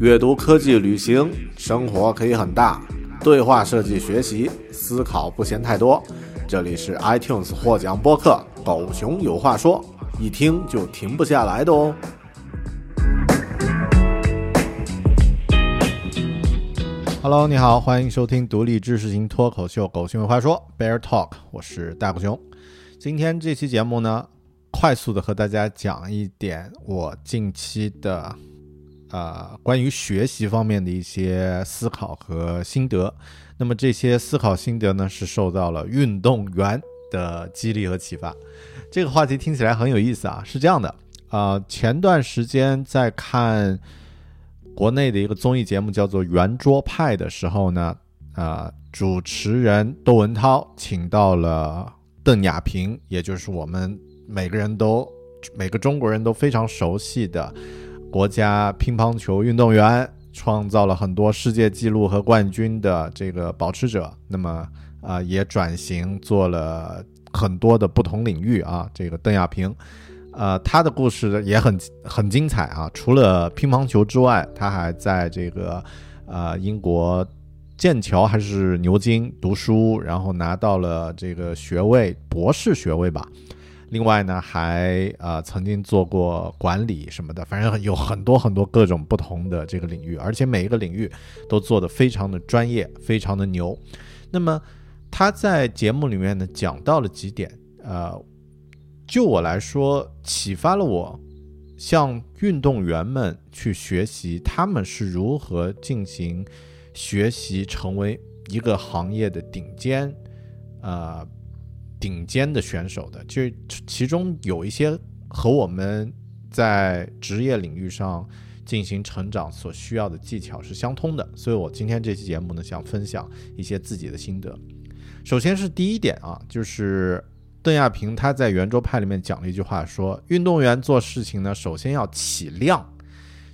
阅读、科技、旅行，生活可以很大。对话设计、学习、思考不嫌太多。这里是 iTunes 获奖播客《狗熊有话说》，一听就停不下来的哦。Hello，你好，欢迎收听独立知识型脱口秀《狗熊有话说》（Bear Talk），我是大狗熊。今天这期节目呢，快速的和大家讲一点我近期的。呃，关于学习方面的一些思考和心得，那么这些思考心得呢，是受到了运动员的激励和启发。这个话题听起来很有意思啊，是这样的啊，前段时间在看国内的一个综艺节目叫做《圆桌派》的时候呢，啊，主持人窦文涛请到了邓亚萍，也就是我们每个人都每个中国人都非常熟悉的。国家乒乓球运动员创造了很多世界纪录和冠军的这个保持者，那么啊也转型做了很多的不同领域啊。这个邓亚萍，呃，他的故事也很很精彩啊。除了乒乓球之外，他还在这个呃英国剑桥还是牛津读书，然后拿到了这个学位，博士学位吧。另外呢，还呃曾经做过管理什么的，反正有很多很多各种不同的这个领域，而且每一个领域都做得非常的专业，非常的牛。那么他在节目里面呢讲到了几点，呃，就我来说启发了我，向运动员们去学习，他们是如何进行学习，成为一个行业的顶尖，呃。顶尖的选手的，就其中有一些和我们在职业领域上进行成长所需要的技巧是相通的，所以我今天这期节目呢，想分享一些自己的心得。首先是第一点啊，就是邓亚萍她在圆桌派里面讲了一句话，说运动员做事情呢，首先要起量。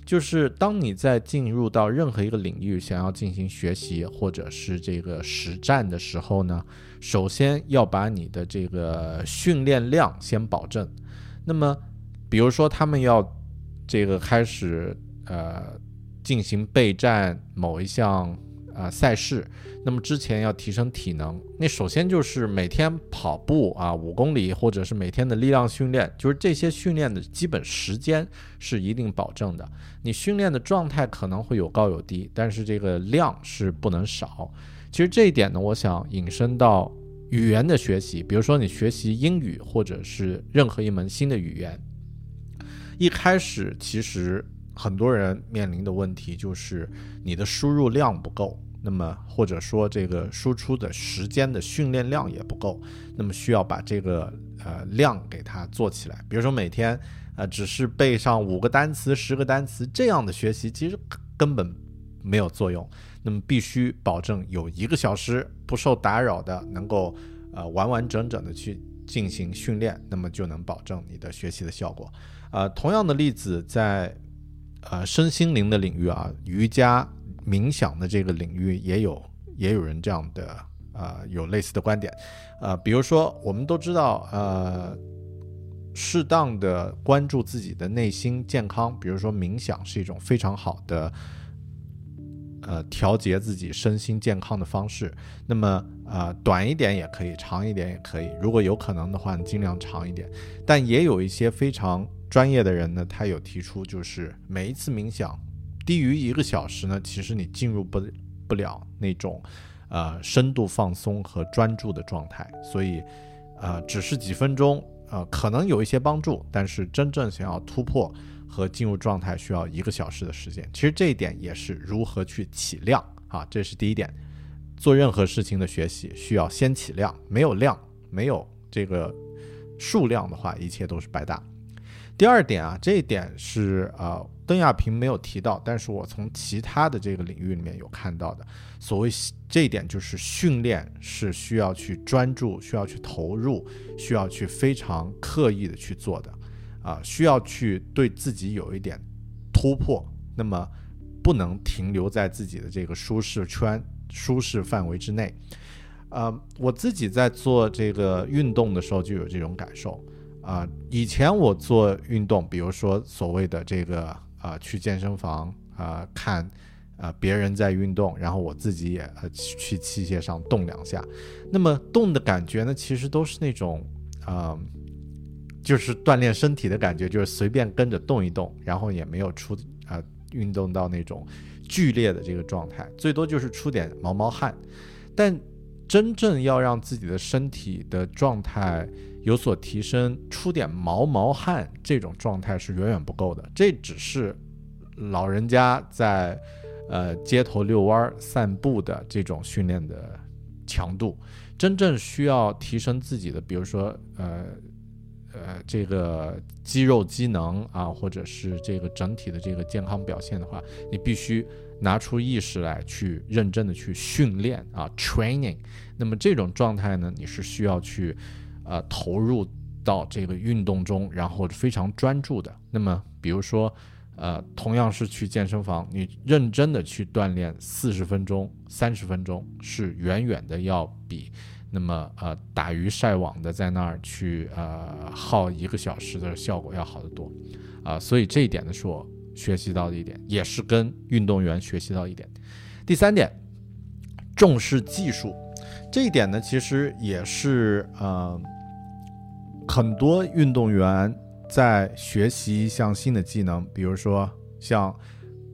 就是当你在进入到任何一个领域，想要进行学习或者是这个实战的时候呢，首先要把你的这个训练量先保证。那么，比如说他们要这个开始呃进行备战某一项。啊，赛事，那么之前要提升体能，那首先就是每天跑步啊，五公里，或者是每天的力量训练，就是这些训练的基本时间是一定保证的。你训练的状态可能会有高有低，但是这个量是不能少。其实这一点呢，我想引申到语言的学习，比如说你学习英语或者是任何一门新的语言，一开始其实很多人面临的问题就是你的输入量不够。那么或者说这个输出的时间的训练量也不够，那么需要把这个呃量给它做起来。比如说每天呃只是背上五个单词、十个单词这样的学习，其实根本没有作用。那么必须保证有一个小时不受打扰的，能够呃完完整整的去进行训练，那么就能保证你的学习的效果。呃，同样的例子在呃身心灵的领域啊，瑜伽。冥想的这个领域也有也有人这样的啊，有类似的观点，呃，比如说我们都知道，呃，适当的关注自己的内心健康，比如说冥想是一种非常好的，呃，调节自己身心健康的方式。那么，呃，短一点也可以，长一点也可以。如果有可能的话，尽量长一点。但也有一些非常专业的人呢，他有提出，就是每一次冥想。低于一个小时呢，其实你进入不不了那种，呃，深度放松和专注的状态。所以，呃，只是几分钟，呃，可能有一些帮助，但是真正想要突破和进入状态，需要一个小时的时间。其实这一点也是如何去起量啊，这是第一点。做任何事情的学习需要先起量，没有量，没有这个数量的话，一切都是白搭。第二点啊，这一点是呃，邓亚萍没有提到，但是我从其他的这个领域里面有看到的。所谓这一点，就是训练是需要去专注，需要去投入，需要去非常刻意的去做的，啊，需要去对自己有一点突破。那么不能停留在自己的这个舒适圈、舒适范围之内。呃，我自己在做这个运动的时候就有这种感受。啊，以前我做运动，比如说所谓的这个啊，去健身房啊看啊别人在运动，然后我自己也去器械上动两下。那么动的感觉呢，其实都是那种啊，就是锻炼身体的感觉，就是随便跟着动一动，然后也没有出啊运动到那种剧烈的这个状态，最多就是出点毛毛汗。但真正要让自己的身体的状态有所提升，出点毛毛汗这种状态是远远不够的。这只是老人家在呃街头遛弯儿、散步的这种训练的强度。真正需要提升自己的，比如说呃呃这个肌肉机能啊，或者是这个整体的这个健康表现的话，你必须。拿出意识来，去认真的去训练啊，training。那么这种状态呢，你是需要去，呃，投入到这个运动中，然后非常专注的。那么，比如说，呃，同样是去健身房，你认真的去锻炼四十分钟、三十分钟，是远远的要比那么呃打鱼晒网的在那儿去呃耗一个小时的效果要好得多啊。所以这一点呢，是我。学习到的一点，也是跟运动员学习到一点。第三点，重视技术，这一点呢，其实也是呃，很多运动员在学习一项新的技能，比如说像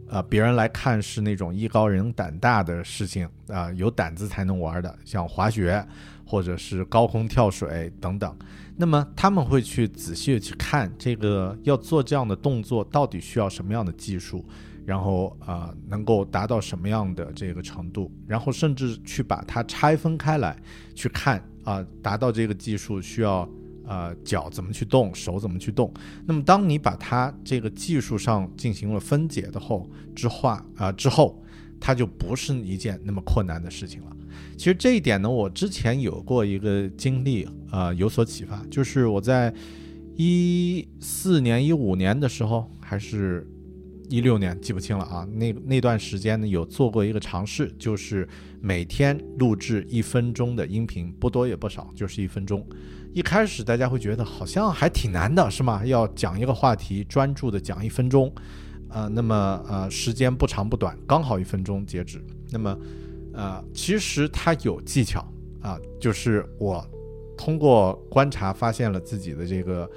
呃别人来看是那种艺高人胆大的事情啊，有胆子才能玩的，像滑雪或者是高空跳水等等。那么他们会去仔细的去看这个要做这样的动作到底需要什么样的技术，然后啊能够达到什么样的这个程度，然后甚至去把它拆分开来去看啊，达到这个技术需要呃脚怎么去动，手怎么去动。那么当你把它这个技术上进行了分解的后之化啊之后，它就不是一件那么困难的事情了。其实这一点呢，我之前有过一个经历，呃，有所启发，就是我在一四年、一五年的时候，还是一六年，记不清了啊。那那段时间呢，有做过一个尝试，就是每天录制一分钟的音频，不多也不少，就是一分钟。一开始大家会觉得好像还挺难的，是吗？要讲一个话题，专注的讲一分钟，呃，那么呃，时间不长不短，刚好一分钟截止。那么呃，其实它有技巧啊，就是我通过观察发现了自己的这个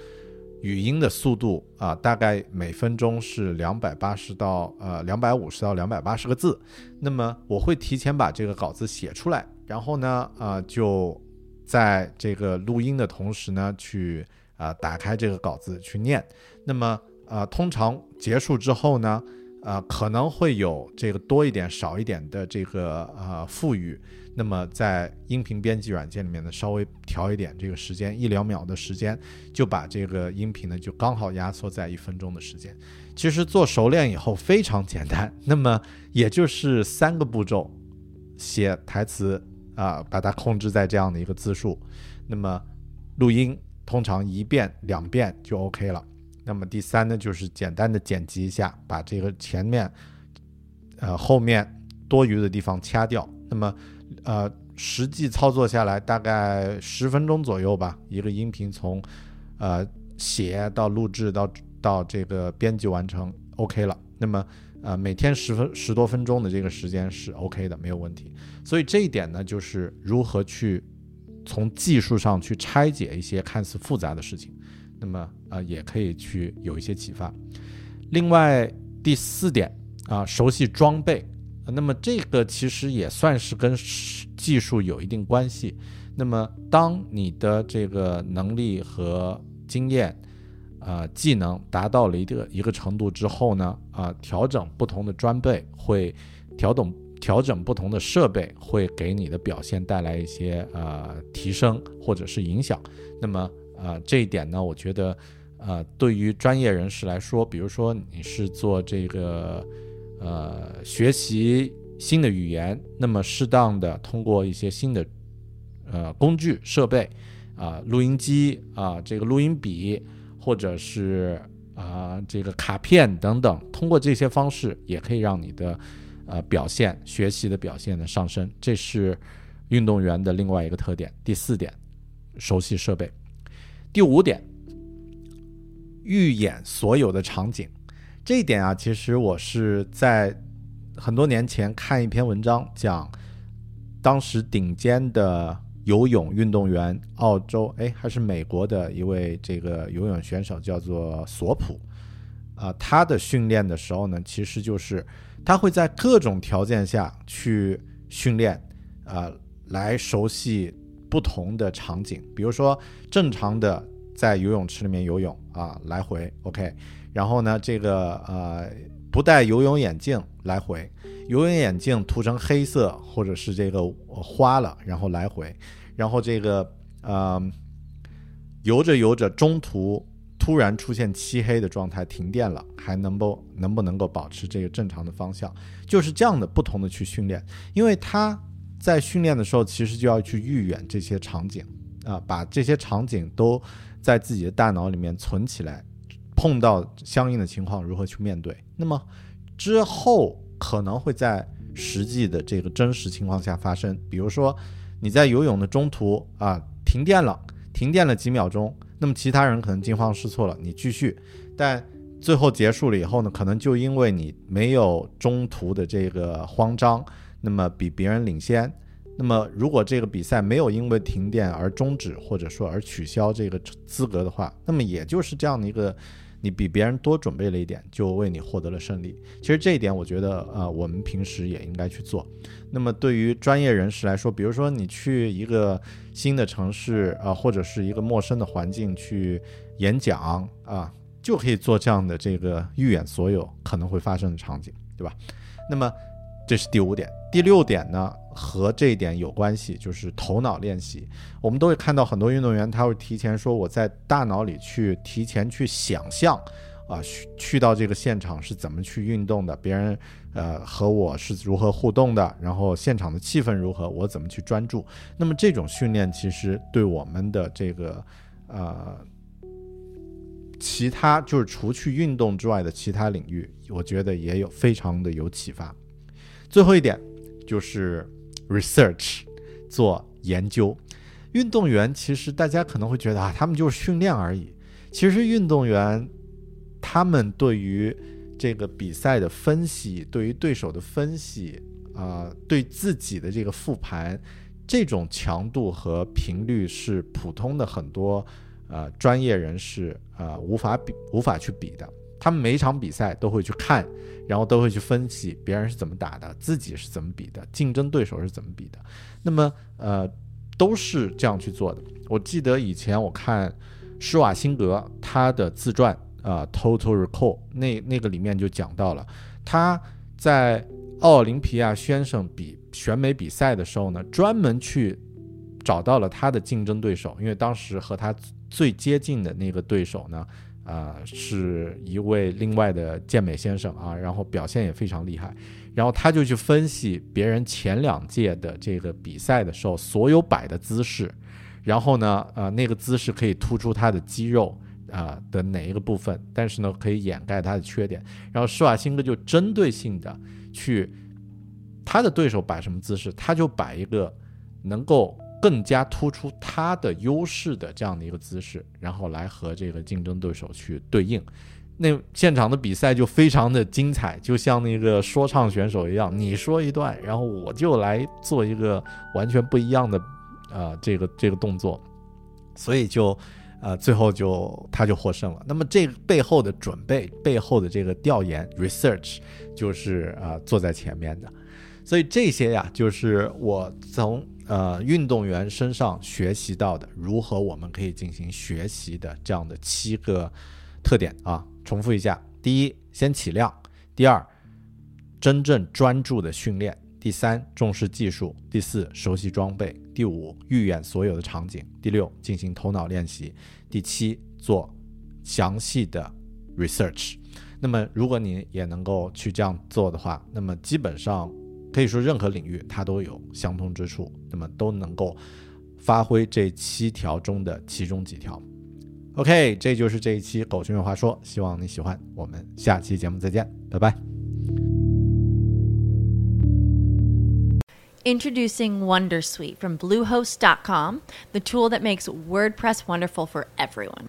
语音的速度啊，大概每分钟是两百八十到呃两百五十到两百八十个字。那么我会提前把这个稿子写出来，然后呢，啊，就在这个录音的同时呢，去啊打开这个稿子去念。那么啊，通常结束之后呢。啊，可能会有这个多一点、少一点的这个呃富裕。那么在音频编辑软件里面呢，稍微调一点这个时间，一两秒的时间，就把这个音频呢就刚好压缩在一分钟的时间。其实做熟练以后非常简单，那么也就是三个步骤：写台词啊，把它控制在这样的一个字数；那么录音通常一遍两遍就 OK 了。那么第三呢，就是简单的剪辑一下，把这个前面、呃后面多余的地方掐掉。那么，呃，实际操作下来大概十分钟左右吧，一个音频从呃写到录制到到这个编辑完成，OK 了。那么，呃，每天十分十多分钟的这个时间是 OK 的，没有问题。所以这一点呢，就是如何去从技术上去拆解一些看似复杂的事情。那么啊，也可以去有一些启发。另外第四点啊，熟悉装备。那么这个其实也算是跟技术有一定关系。那么当你的这个能力和经验啊技能达到了一个一个程度之后呢，啊调整不同的装备会调整调整不同的设备会给你的表现带来一些呃提升或者是影响。那么啊，这一点呢，我觉得，呃，对于专业人士来说，比如说你是做这个，呃，学习新的语言，那么适当的通过一些新的，呃，工具设备，啊，录音机啊，这个录音笔，或者是啊，这个卡片等等，通过这些方式，也可以让你的，呃，表现学习的表现呢上升。这是运动员的另外一个特点。第四点，熟悉设备。第五点，预演所有的场景，这一点啊，其实我是在很多年前看一篇文章，讲当时顶尖的游泳运动员，澳洲哎还是美国的一位这个游泳选手，叫做索普。啊，他的训练的时候呢，其实就是他会在各种条件下去训练，啊，来熟悉不同的场景。比如说正常的在游泳池里面游泳啊，来回 OK。然后呢，这个呃不戴游泳眼镜来回，游泳眼镜涂成黑色或者是这个花了，然后来回。然后这个呃游着游着中途。突然出现漆黑的状态，停电了，还能不能不能够保持这个正常的方向？就是这样的不同的去训练，因为他在训练的时候，其实就要去预演这些场景啊，把这些场景都在自己的大脑里面存起来，碰到相应的情况如何去面对。那么之后可能会在实际的这个真实情况下发生，比如说你在游泳的中途啊停电了，停电了几秒钟。那么其他人可能惊慌失措了，你继续，但最后结束了以后呢，可能就因为你没有中途的这个慌张，那么比别人领先。那么如果这个比赛没有因为停电而终止，或者说而取消这个资格的话，那么也就是这样的一个。你比别人多准备了一点，就为你获得了胜利。其实这一点，我觉得，呃，我们平时也应该去做。那么对于专业人士来说，比如说你去一个新的城市啊，或者是一个陌生的环境去演讲啊，就可以做这样的这个预演所有可能会发生的场景，对吧？那么这是第五点。第六点呢？和这一点有关系，就是头脑练习。我们都会看到很多运动员，他会提前说我在大脑里去提前去想象，啊，去去到这个现场是怎么去运动的，别人呃和我是如何互动的，然后现场的气氛如何，我怎么去专注。那么这种训练其实对我们的这个呃其他就是除去运动之外的其他领域，我觉得也有非常的有启发。最后一点就是。Research 做研究，运动员其实大家可能会觉得啊，他们就是训练而已。其实运动员他们对于这个比赛的分析，对于对手的分析啊，对自己的这个复盘，这种强度和频率是普通的很多呃专业人士啊无法比无法去比的。他们每一场比赛都会去看，然后都会去分析别人是怎么打的，自己是怎么比的，竞争对手是怎么比的。那么，呃，都是这样去做的。我记得以前我看施瓦辛格他的自传啊，《Total Recall》那那个里面就讲到了，他在奥林匹亚先生比选美比赛的时候呢，专门去找到了他的竞争对手，因为当时和他最接近的那个对手呢。啊，是一位另外的健美先生啊，然后表现也非常厉害，然后他就去分析别人前两届的这个比赛的时候所有摆的姿势，然后呢，呃，那个姿势可以突出他的肌肉啊的哪一个部分，但是呢，可以掩盖他的缺点，然后施瓦辛格就针对性的去他的对手摆什么姿势，他就摆一个能够。更加突出他的优势的这样的一个姿势，然后来和这个竞争对手去对应，那现场的比赛就非常的精彩，就像那个说唱选手一样，你说一段，然后我就来做一个完全不一样的啊这个这个动作，所以就呃最后就他就获胜了。那么这背后的准备，背后的这个调研 research 就是啊坐在前面的，所以这些呀就是我从。呃，运动员身上学习到的如何我们可以进行学习的这样的七个特点啊，重复一下：第一，先起量；第二，真正专注的训练；第三，重视技术；第四，熟悉装备；第五，预演所有的场景；第六，进行头脑练习；第七，做详细的 research。那么，如果你也能够去这样做的话，那么基本上。可以说，任何领域它都有相通之处，那么都能够发挥这七条中的其中几条。OK，这就是这一期狗熊有话说，希望你喜欢。我们下期节目再见，拜拜。Introducing Wondersuite from Bluehost.com, the tool that makes WordPress wonderful for everyone.